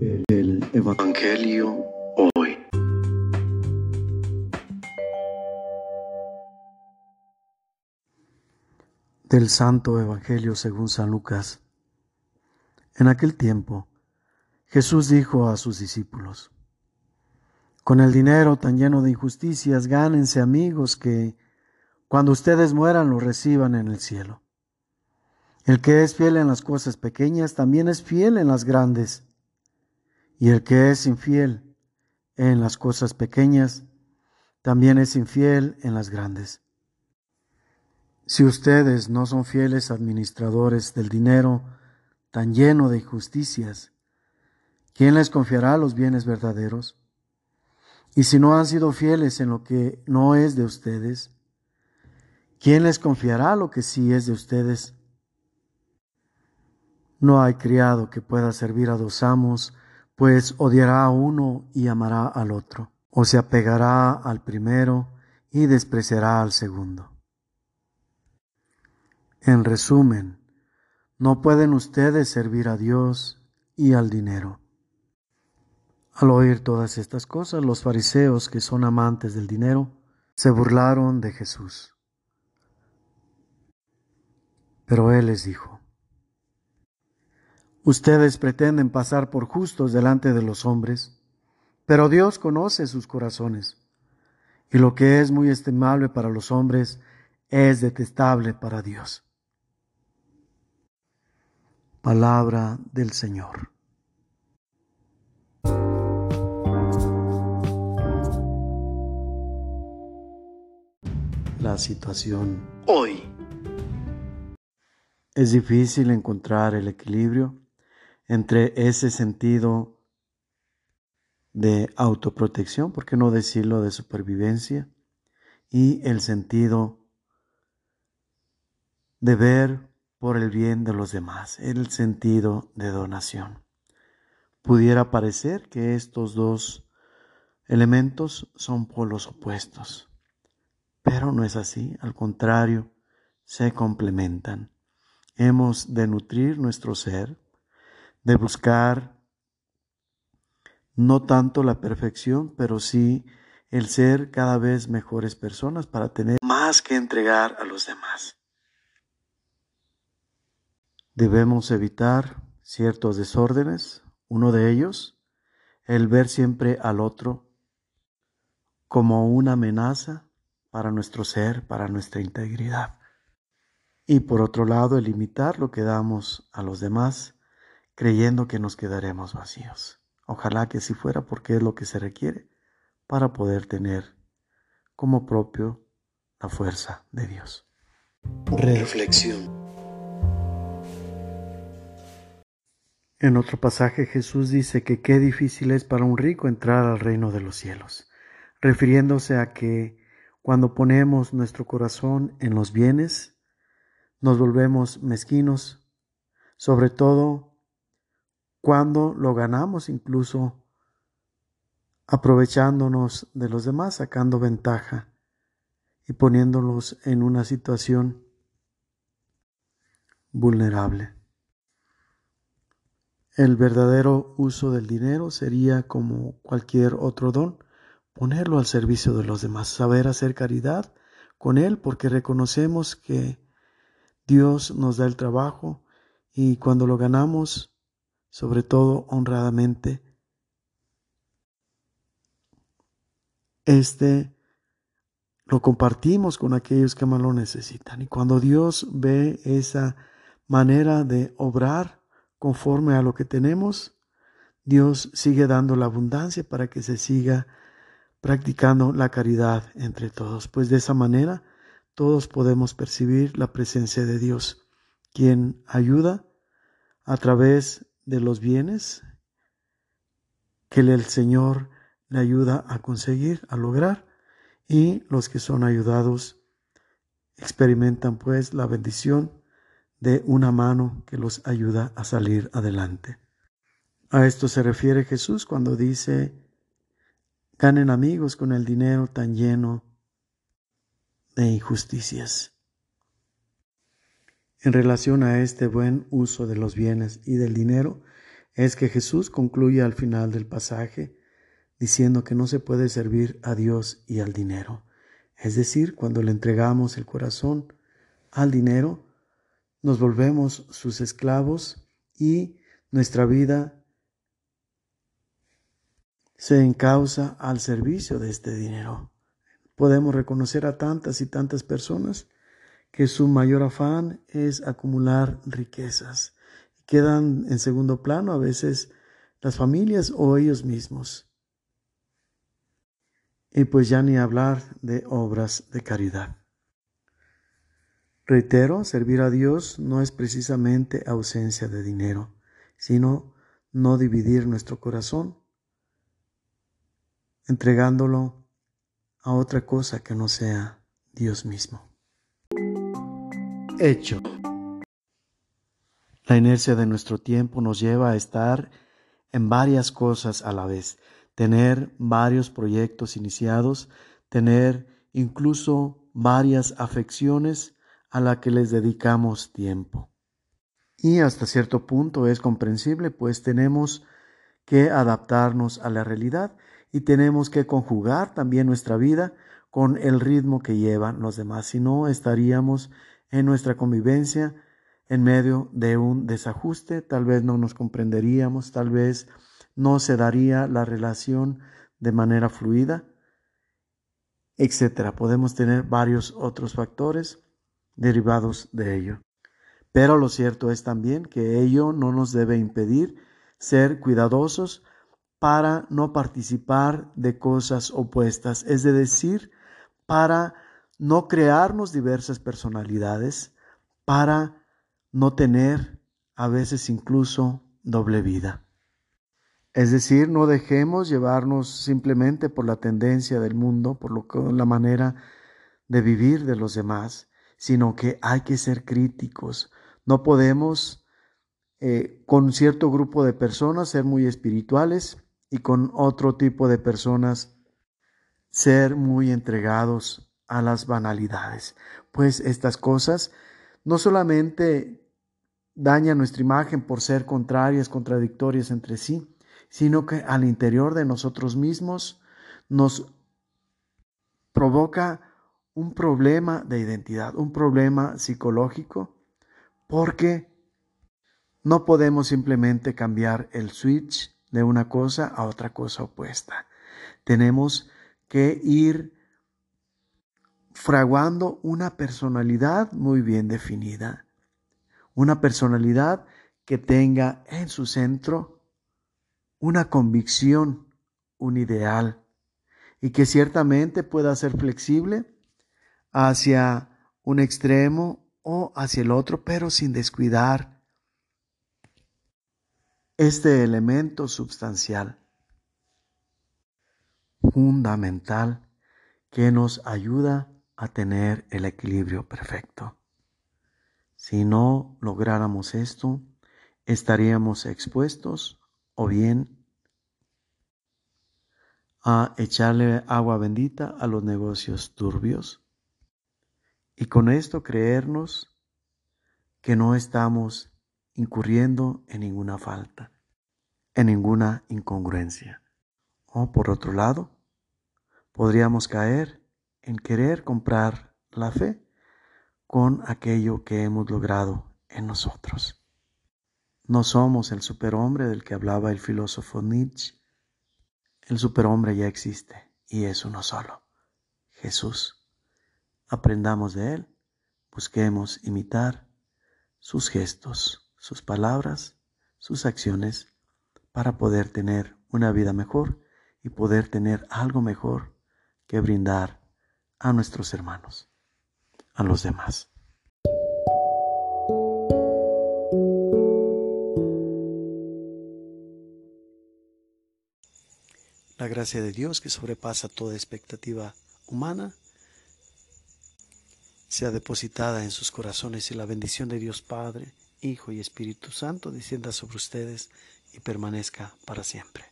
El Evangelio hoy. Del Santo Evangelio según San Lucas. En aquel tiempo, Jesús dijo a sus discípulos, Con el dinero tan lleno de injusticias, gánense amigos que, cuando ustedes mueran, lo reciban en el cielo. El que es fiel en las cosas pequeñas también es fiel en las grandes. Y el que es infiel en las cosas pequeñas también es infiel en las grandes. Si ustedes no son fieles administradores del dinero tan lleno de injusticias, ¿quién les confiará los bienes verdaderos? Y si no han sido fieles en lo que no es de ustedes, ¿quién les confiará lo que sí es de ustedes? No hay criado que pueda servir a dos amos, pues odiará a uno y amará al otro, o se apegará al primero y despreciará al segundo. En resumen, no pueden ustedes servir a Dios y al dinero. Al oír todas estas cosas, los fariseos, que son amantes del dinero, se burlaron de Jesús. Pero él les dijo, Ustedes pretenden pasar por justos delante de los hombres, pero Dios conoce sus corazones. Y lo que es muy estimable para los hombres es detestable para Dios. Palabra del Señor. La situación hoy. Es difícil encontrar el equilibrio entre ese sentido de autoprotección, por qué no decirlo de supervivencia, y el sentido de ver por el bien de los demás, el sentido de donación. Pudiera parecer que estos dos elementos son polos opuestos, pero no es así, al contrario, se complementan. Hemos de nutrir nuestro ser, de buscar no tanto la perfección, pero sí el ser cada vez mejores personas para tener más que entregar a los demás. Debemos evitar ciertos desórdenes, uno de ellos, el ver siempre al otro como una amenaza para nuestro ser, para nuestra integridad. Y por otro lado, el imitar lo que damos a los demás creyendo que nos quedaremos vacíos. Ojalá que así fuera porque es lo que se requiere para poder tener como propio la fuerza de Dios. Reflexión. En otro pasaje Jesús dice que qué difícil es para un rico entrar al reino de los cielos, refiriéndose a que cuando ponemos nuestro corazón en los bienes, nos volvemos mezquinos, sobre todo cuando lo ganamos incluso aprovechándonos de los demás, sacando ventaja y poniéndolos en una situación vulnerable. El verdadero uso del dinero sería como cualquier otro don, ponerlo al servicio de los demás, saber hacer caridad con él porque reconocemos que Dios nos da el trabajo y cuando lo ganamos sobre todo honradamente, este lo compartimos con aquellos que más lo necesitan. Y cuando Dios ve esa manera de obrar conforme a lo que tenemos, Dios sigue dando la abundancia para que se siga practicando la caridad entre todos. Pues de esa manera todos podemos percibir la presencia de Dios, quien ayuda a través de los bienes que el Señor le ayuda a conseguir, a lograr, y los que son ayudados experimentan pues la bendición de una mano que los ayuda a salir adelante. A esto se refiere Jesús cuando dice, ganen amigos con el dinero tan lleno de injusticias. En relación a este buen uso de los bienes y del dinero, es que Jesús concluye al final del pasaje diciendo que no se puede servir a Dios y al dinero. Es decir, cuando le entregamos el corazón al dinero, nos volvemos sus esclavos y nuestra vida se encausa al servicio de este dinero. Podemos reconocer a tantas y tantas personas que su mayor afán es acumular riquezas. Quedan en segundo plano a veces las familias o ellos mismos. Y pues ya ni hablar de obras de caridad. Reitero, servir a Dios no es precisamente ausencia de dinero, sino no dividir nuestro corazón, entregándolo a otra cosa que no sea Dios mismo. Hecho. La inercia de nuestro tiempo nos lleva a estar en varias cosas a la vez, tener varios proyectos iniciados, tener incluso varias afecciones a la que les dedicamos tiempo. Y hasta cierto punto es comprensible, pues tenemos que adaptarnos a la realidad y tenemos que conjugar también nuestra vida con el ritmo que llevan los demás, si no estaríamos en nuestra convivencia en medio de un desajuste, tal vez no nos comprenderíamos, tal vez no se daría la relación de manera fluida, etcétera. Podemos tener varios otros factores derivados de ello. Pero lo cierto es también que ello no nos debe impedir ser cuidadosos para no participar de cosas opuestas, es decir, para no crearnos diversas personalidades, para no tener a veces incluso doble vida. Es decir, no dejemos llevarnos simplemente por la tendencia del mundo, por lo que, la manera de vivir de los demás, sino que hay que ser críticos. No podemos eh, con cierto grupo de personas ser muy espirituales y con otro tipo de personas ser muy entregados a las banalidades. Pues estas cosas no solamente dañan nuestra imagen por ser contrarias, contradictorias entre sí, sino que al interior de nosotros mismos nos provoca un problema de identidad, un problema psicológico, porque no podemos simplemente cambiar el switch de una cosa a otra cosa opuesta. Tenemos que ir fraguando una personalidad muy bien definida, una personalidad que tenga en su centro una convicción, un ideal, y que ciertamente pueda ser flexible hacia un extremo o hacia el otro, pero sin descuidar este elemento sustancial, fundamental, que nos ayuda a tener el equilibrio perfecto. Si no lográramos esto, estaríamos expuestos o bien a echarle agua bendita a los negocios turbios y con esto creernos que no estamos incurriendo en ninguna falta, en ninguna incongruencia. O por otro lado, podríamos caer en querer comprar la fe con aquello que hemos logrado en nosotros. No somos el superhombre del que hablaba el filósofo Nietzsche. El superhombre ya existe y es uno solo, Jesús. Aprendamos de Él, busquemos imitar sus gestos, sus palabras, sus acciones, para poder tener una vida mejor y poder tener algo mejor que brindar a nuestros hermanos, a los demás. La gracia de Dios que sobrepasa toda expectativa humana sea depositada en sus corazones y la bendición de Dios Padre, Hijo y Espíritu Santo descienda sobre ustedes y permanezca para siempre.